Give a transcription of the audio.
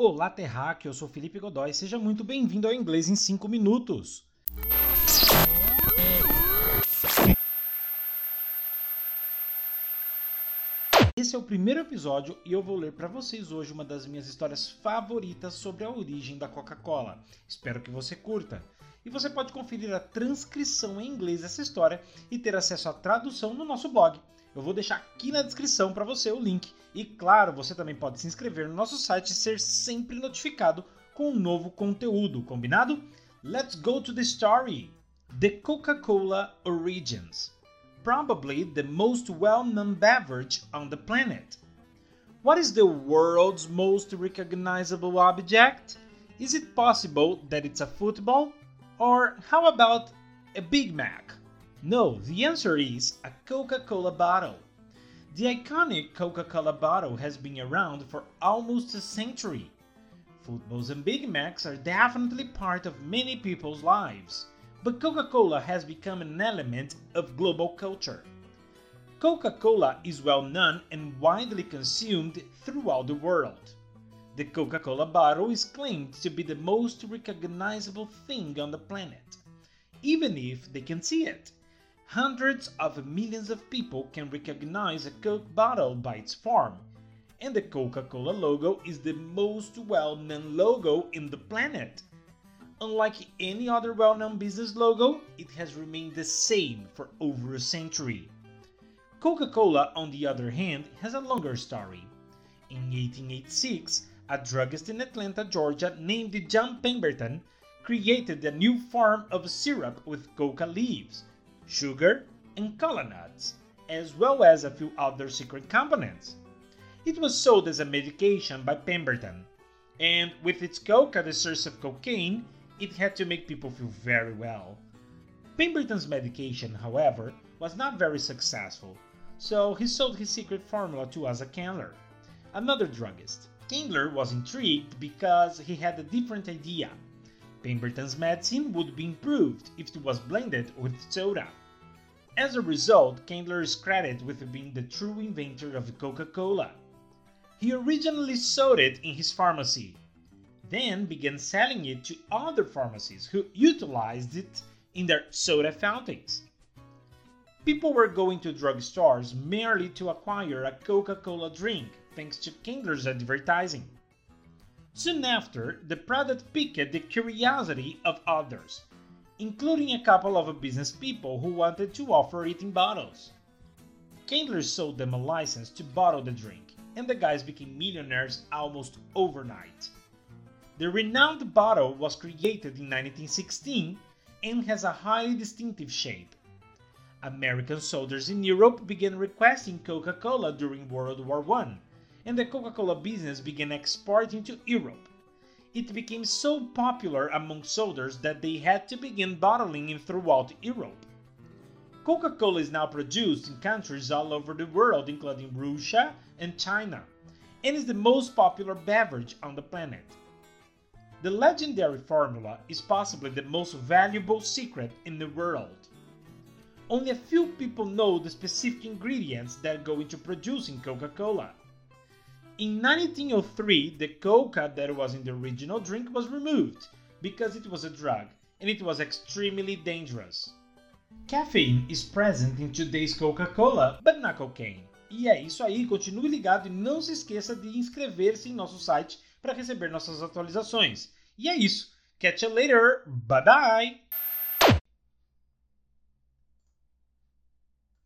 Olá, Terráqueo, eu sou Felipe Godoy, seja muito bem-vindo ao Inglês em 5 Minutos. Esse é o primeiro episódio e eu vou ler para vocês hoje uma das minhas histórias favoritas sobre a origem da Coca-Cola. Espero que você curta. E você pode conferir a transcrição em inglês dessa história e ter acesso à tradução no nosso blog. Eu vou deixar aqui na descrição para você o link. E claro, você também pode se inscrever no nosso site e ser sempre notificado com um novo conteúdo, combinado? Let's go to the story! The Coca-Cola Origins probably the most well known beverage on the planet. What is the world's most recognizable object? Is it possible that it's a football? Or how about a Big Mac? No, the answer is a Coca Cola bottle. The iconic Coca Cola bottle has been around for almost a century. Footballs and Big Macs are definitely part of many people's lives but Coca Cola has become an element of global culture. Coca Cola is well known and widely consumed throughout the world. The Coca Cola bottle is claimed to be the most recognizable thing on the planet, even if they can see it. Hundreds of millions of people can recognize a Coke bottle by its form, and the Coca Cola logo is the most well known logo in the planet. Unlike any other well known business logo, it has remained the same for over a century. Coca Cola, on the other hand, has a longer story. In 1886, a druggist in Atlanta, Georgia, named John Pemberton created a new form of syrup with coca leaves, sugar, and cola nuts, as well as a few other secret components. It was sold as a medication by Pemberton, and with its coca, the source of cocaine, it had to make people feel very well. Pemberton's medication, however, was not very successful, so he sold his secret formula to Asa Candler, another druggist. Candler was intrigued because he had a different idea. Pemberton's medicine would be improved if it was blended with soda. As a result, Candler is credited with being the true inventor of Coca Cola. He originally sold it in his pharmacy, then began selling it to other pharmacies who utilized it in their soda fountains. People were going to drugstores merely to acquire a Coca Cola drink thanks to Kindler's advertising. Soon after, the product piqued the curiosity of others, including a couple of business people who wanted to offer it in bottles. Kindler sold them a license to bottle the drink, and the guys became millionaires almost overnight. The renowned bottle was created in 1916 and has a highly distinctive shape. American soldiers in Europe began requesting Coca Cola during World War I, and the Coca Cola business began exporting to Europe. It became so popular among soldiers that they had to begin bottling it throughout Europe. Coca Cola is now produced in countries all over the world, including Russia and China, and is the most popular beverage on the planet. The legendary formula is possibly the most valuable secret in the world. Only a few people know the specific ingredients that go into producing Coca Cola. In 1903, the coca that was in the original drink was removed because it was a drug and it was extremely dangerous. Caffeine is present in today's Coca-Cola, but not cocaine. E é isso aí, continue ligado e não se esqueça de inscrever-se em nosso site para receber nossas atualizações. E é isso. Catch you later. Bye bye.